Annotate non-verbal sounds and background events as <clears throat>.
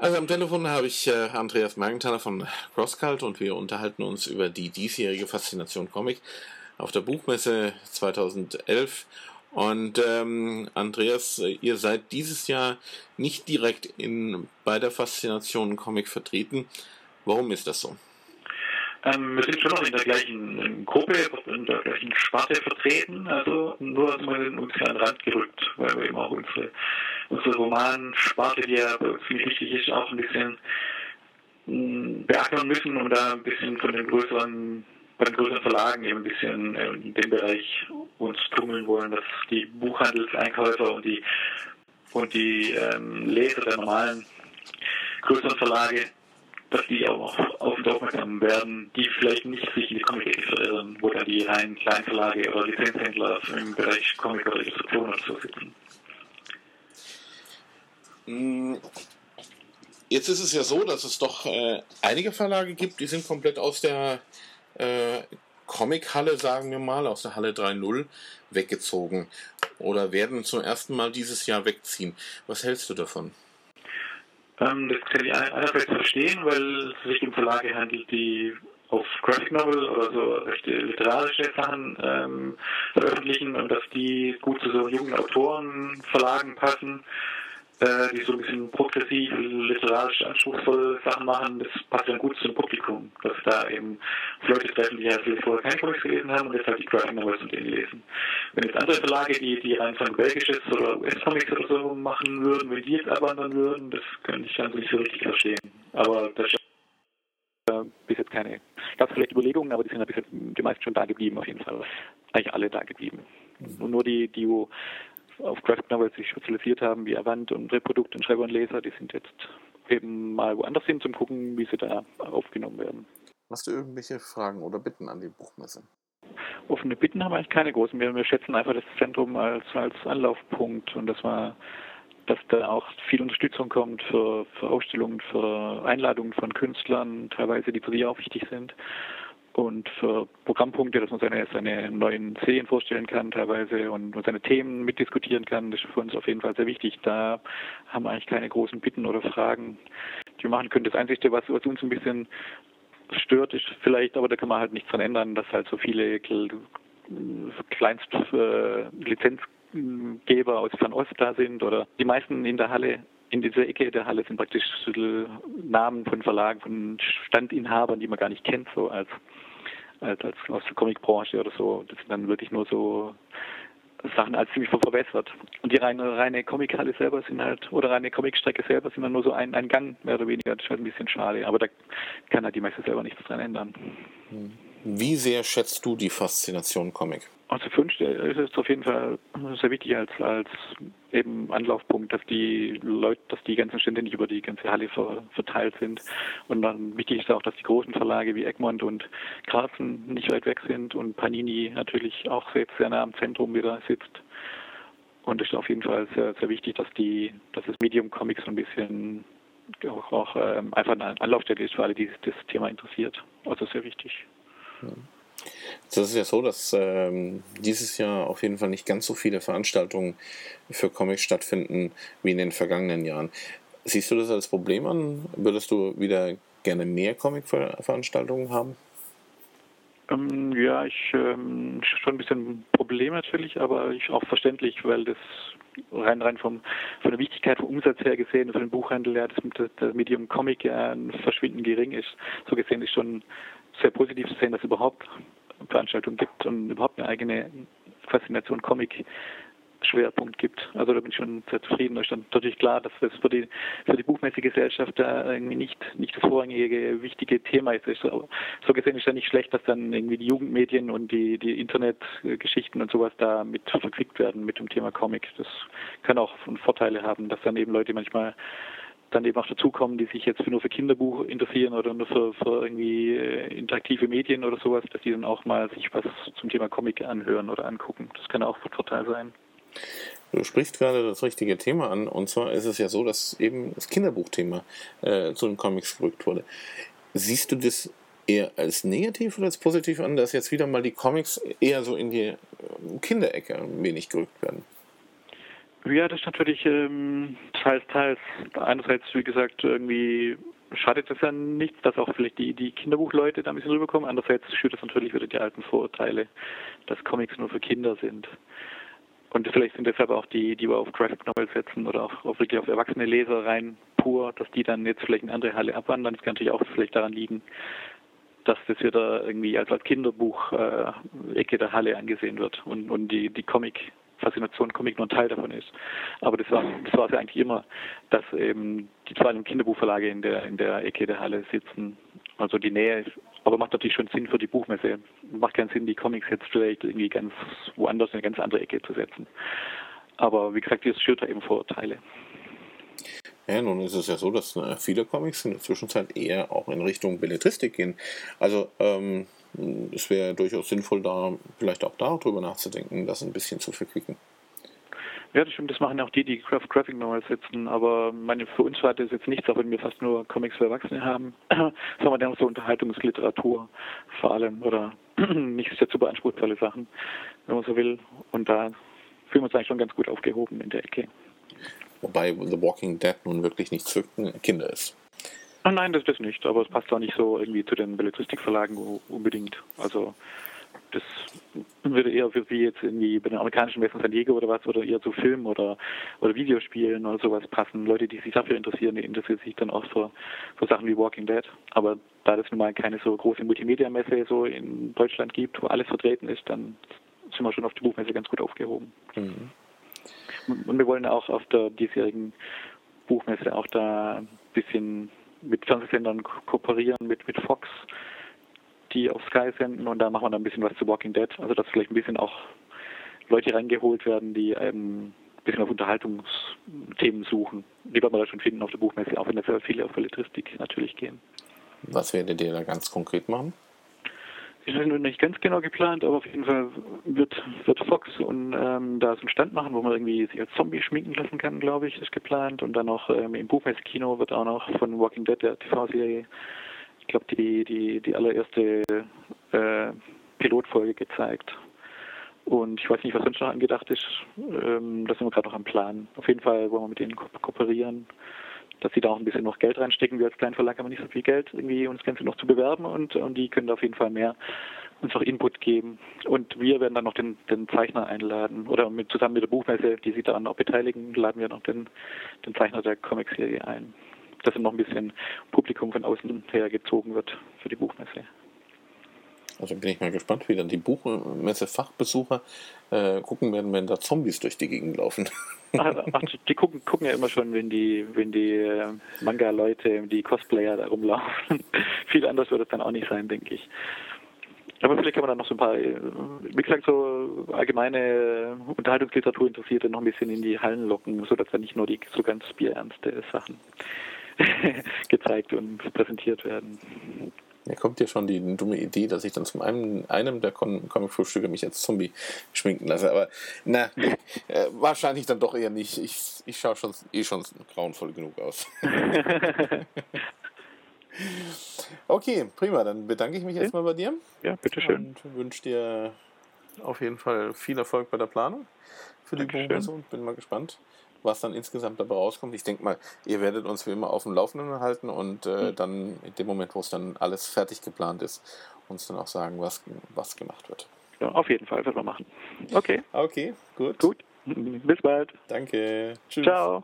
Also am Telefon habe ich äh, Andreas Mergenthaler von CrossCult und wir unterhalten uns über die diesjährige Faszination Comic auf der Buchmesse 2011. Und ähm, Andreas, ihr seid dieses Jahr nicht direkt in, bei der Faszination Comic vertreten. Warum ist das so? Ähm, wir sind schon noch in der gleichen Gruppe, in der gleichen Sparte vertreten, also nur mal ein bisschen an den Rand gerückt, weil wir eben auch unsere, unsere Romansparte, die ja ziemlich wichtig ist, auch ein bisschen mh, beackern müssen, um da ein bisschen von den größeren bei den größeren Verlagen eben ein bisschen in dem Bereich uns tummeln wollen, dass die Buchhandelseinkäufer und die und die ähm, Leser der normalen größeren Verlage dass die auch auf uns aufmerksam werden, die vielleicht nicht sich in die Comic-Ecke verirren, wo dann die reinen Kleinverlage oder Lizenzhändler im Bereich Comic oder Illustration oder so sitzen. Mm, jetzt ist es ja so, dass es doch äh, einige Verlage gibt, die sind komplett aus der äh, Comic-Halle, sagen wir mal, aus der Halle 3.0 weggezogen oder werden zum ersten Mal dieses Jahr wegziehen. Was hältst du davon? Ähm, das kann ich einerseits verstehen, weil es sich um Verlage handelt, die auf Graphic Novel oder so recht literarische Sachen ähm, veröffentlichen und dass die gut zu so jungen Autorenverlagen passen äh, die so ein bisschen progressiv, literarisch anspruchsvolle Sachen machen, das passt dann gut zum Publikum, dass da eben Leute treffen, die ja vielleicht vorher keine Comics gelesen haben und jetzt halt die Graphic Novels und denen lesen. Wenn jetzt andere Verlage, die, die rein von belgisches oder US-Comics oder so machen würden, wenn die jetzt abwandern würden, das könnte ich dann nicht so richtig verstehen. Aber das äh, bis jetzt keine, gab es vielleicht Überlegungen, aber die sind ja bis jetzt die meisten schon da geblieben auf jeden Fall. Eigentlich alle da geblieben. Und nur die, die auf Graphic Novels sich spezialisiert haben, wie Avant und Reprodukt und Schreiber und Leser, die sind jetzt eben mal woanders hin zum gucken, wie sie da aufgenommen werden. Hast du irgendwelche Fragen oder Bitten an die Buchmesse? Offene Bitten haben wir eigentlich keine großen. Wir, wir schätzen einfach das Zentrum als, als Anlaufpunkt und das war dass da auch viel Unterstützung kommt für, für Ausstellungen, für Einladungen von Künstlern, teilweise, die für sie auch wichtig sind und für Programmpunkte, dass man seine, seine neuen Serien vorstellen kann teilweise und, und seine Themen mitdiskutieren kann. Das ist für uns auf jeden Fall sehr wichtig. Da haben wir eigentlich keine großen Bitten oder Fragen, die wir machen können. Das Einzige, was, was uns ein bisschen stört, ist vielleicht, aber da kann man halt nichts dran ändern, dass halt so viele Kleinstlizenzgeber äh, aus Fernost da sind oder die meisten in der Halle in dieser Ecke der Halle sind praktisch Namen von Verlagen, von Standinhabern, die man gar nicht kennt, so als, als, als aus der Comicbranche oder so. Das sind dann wirklich nur so Sachen als ziemlich verwässert. Und die reine, reine Comic-Halle selber sind halt, oder reine Comic-Strecke selber sind dann nur so ein, ein Gang, mehr oder weniger. Das ist halt ein bisschen schade. Aber da kann halt die meiste selber nichts dran ändern. Wie sehr schätzt du die Faszination Comic? Also für uns ist es auf jeden Fall sehr wichtig als, als eben Anlaufpunkt, dass die Leute, dass die ganzen Stände nicht über die ganze Halle ver, verteilt sind. Und dann wichtig ist auch, dass die großen Verlage wie Egmont und Carlsen nicht weit weg sind und Panini natürlich auch sehr, sehr nah am Zentrum wieder sitzt. Und es ist auf jeden Fall sehr, sehr wichtig, dass die, dass das Medium Comics so ein bisschen auch, auch ähm, einfach eine Anlaufstelle ist für alle, die das Thema interessiert. Also sehr wichtig. Ja. Das ist ja so, dass ähm, dieses Jahr auf jeden Fall nicht ganz so viele Veranstaltungen für Comics stattfinden wie in den vergangenen Jahren. Siehst du das als Problem an? Würdest du wieder gerne mehr Comic-Veranstaltungen haben? Ähm, ja, ich ähm, schon ein bisschen Problem natürlich, aber ich auch verständlich, weil das rein rein vom von der Wichtigkeit vom Umsatz her gesehen, für den Buchhandel ja, das, das Medium Comic ja verschwindend gering ist. So gesehen ist schon sehr positiv zu sehen, dass es überhaupt Veranstaltungen gibt und überhaupt eine eigene Faszination Comic Schwerpunkt gibt. Also da bin ich schon sehr zufrieden. Da ist dann natürlich klar, dass das für die, für die Buchmessegesellschaft da irgendwie nicht, nicht das vorrangige, wichtige Thema ist. So, so gesehen ist ja nicht schlecht, dass dann irgendwie die Jugendmedien und die, die Internetgeschichten und sowas da mit verquickt werden mit dem Thema Comic. Das kann auch Vorteile haben, dass dann eben Leute manchmal dann eben auch dazukommen, die sich jetzt nur für Kinderbuch interessieren oder nur für, für irgendwie äh, interaktive Medien oder sowas, dass die dann auch mal sich was zum Thema Comic anhören oder angucken. Das kann auch von Vorteil sein. Du sprichst gerade das richtige Thema an, und zwar ist es ja so, dass eben das Kinderbuchthema äh, zu den Comics gerückt wurde. Siehst du das eher als negativ oder als positiv an, dass jetzt wieder mal die Comics eher so in die äh, Kinderecke ein wenig gerückt werden? Ja, das ist natürlich ähm, teils, teils. Einerseits, wie gesagt, irgendwie schadet es ja nichts, dass auch vielleicht die, die Kinderbuchleute da ein bisschen rüberkommen. Andererseits schürt es natürlich wieder die alten Vorurteile, dass Comics nur für Kinder sind. Und vielleicht sind deshalb auch die, die wir auf Graphic Novels setzen oder auch, auch wirklich auf erwachsene Leser rein pur, dass die dann jetzt vielleicht in andere Halle abwandern. Das kann natürlich auch vielleicht daran liegen, dass das wieder irgendwie als, als Kinderbuch äh, der Halle angesehen wird und, und die, die Comic Faszination Comic nur ein Teil davon ist. Aber das war das es ja eigentlich immer, dass eben die zwei Kinderbuchverlage in der in der Ecke der Halle sitzen. Also die Nähe ist, aber macht natürlich schon Sinn für die Buchmesse. Macht keinen Sinn, die Comics jetzt vielleicht irgendwie ganz woanders in eine ganz andere Ecke zu setzen. Aber wie gesagt, das schürt da eben Vorurteile. Ja, nun ist es ja so, dass äh, viele Comics in der Zwischenzeit eher auch in Richtung Belletristik gehen. Also ähm, es wäre durchaus sinnvoll, da vielleicht auch darüber nachzudenken, das ein bisschen zu verquicken. Ja, das stimmt, das machen auch die, die Graphic Novels sitzen, aber meine, für uns war das jetzt nichts, auch wenn wir fast nur Comics für Erwachsene haben, <clears throat> sondern dann auch so Unterhaltungsliteratur vor allem oder <clears throat> nicht sehr zu beanspruchsvolle Sachen, wenn man so will. Und da fühlen wir uns eigentlich schon ganz gut aufgehoben in der Ecke. Wobei The Walking Dead nun wirklich nichts für Kinder ist. Ach nein, das ist nicht, aber es passt auch nicht so irgendwie zu den Belletristikverlagen unbedingt. Also das würde eher wie jetzt irgendwie bei den amerikanischen Messen San Diego oder was oder eher zu Film oder oder Videospielen oder sowas passen. Leute, die sich dafür interessieren, die interessieren sich dann auch für, für Sachen wie Walking Dead. Aber da das nun mal keine so große Multimedia-Messe so in Deutschland gibt, wo alles vertreten ist, dann sind wir schon auf der Buchmesse ganz gut aufgehoben. Mhm. Und wir wollen auch auf der diesjährigen Buchmesse auch da ein bisschen mit Fernsehsendern kooperieren, mit, mit Fox, die auf Sky senden und da machen wir dann ein bisschen was zu Walking Dead. Also dass vielleicht ein bisschen auch Leute reingeholt werden, die ähm, ein bisschen auf Unterhaltungsthemen suchen. Die werden wir da schon finden auf der Buchmesse, auch wenn da sehr viele auf Belletristik natürlich gehen. Was werdet ihr da ganz konkret machen? Ist noch nicht ganz genau geplant, aber auf jeden Fall wird, wird Fox und ähm, da so einen Stand machen, wo man irgendwie sich als Zombie schminken lassen kann, glaube ich, ist geplant. Und dann noch ähm, im Buchmesse-Kino wird auch noch von Walking Dead, der TV-Serie, ich glaube, die, die, die allererste äh, Pilotfolge gezeigt. Und ich weiß nicht, was sonst noch angedacht ist. Ähm, da sind wir gerade noch am Plan. Auf jeden Fall wollen wir mit denen ko kooperieren dass sie da auch ein bisschen noch Geld reinstecken. Wir als Kleinverlag haben nicht so viel Geld, irgendwie uns das Ganze noch zu bewerben und, und die können da auf jeden Fall mehr uns auch Input geben. Und wir werden dann noch den, den Zeichner einladen oder mit, zusammen mit der Buchmesse, die sich daran auch beteiligen, laden wir noch den, den Zeichner der Comicserie ein. Dass noch ein bisschen Publikum von außen her gezogen wird für die Buchmesse. Also bin ich mal gespannt, wie dann die Buchmesse-Fachbesucher äh, gucken werden, wenn da Zombies durch die Gegend laufen. Ach, ach, die gucken, gucken ja immer schon, wenn die, wenn die äh, Manga-Leute, die Cosplayer da rumlaufen. <laughs> Viel anders wird es dann auch nicht sein, denke ich. Aber vielleicht kann man dann noch so ein paar, äh, wie gesagt, so allgemeine Unterhaltungsliteratur interessierte noch ein bisschen in die Hallen locken, sodass dann nicht nur die so ganz bierernste Sachen <laughs> gezeigt und präsentiert werden. Mir kommt ja schon die dumme Idee, dass ich dann zum einen einem der Comic-Frühstücke mich als Zombie schminken lasse. Aber na, äh, wahrscheinlich dann doch eher nicht. Ich, ich schaue schon eh schon grauenvoll genug aus. <laughs> okay, prima. Dann bedanke ich mich okay. erstmal bei dir. Ja, bitteschön. Und wünsche dir auf jeden Fall viel Erfolg bei der Planung für die Buchmesse und bin mal gespannt, was dann insgesamt dabei rauskommt. Ich denke mal, ihr werdet uns wie immer auf dem Laufenden halten und äh, mhm. dann in dem Moment, wo es dann alles fertig geplant ist, uns dann auch sagen, was, was gemacht wird. Ja, auf jeden Fall, werden wir machen. Okay. Okay, gut. Gut. Bis bald. Danke. Tschüss. Ciao.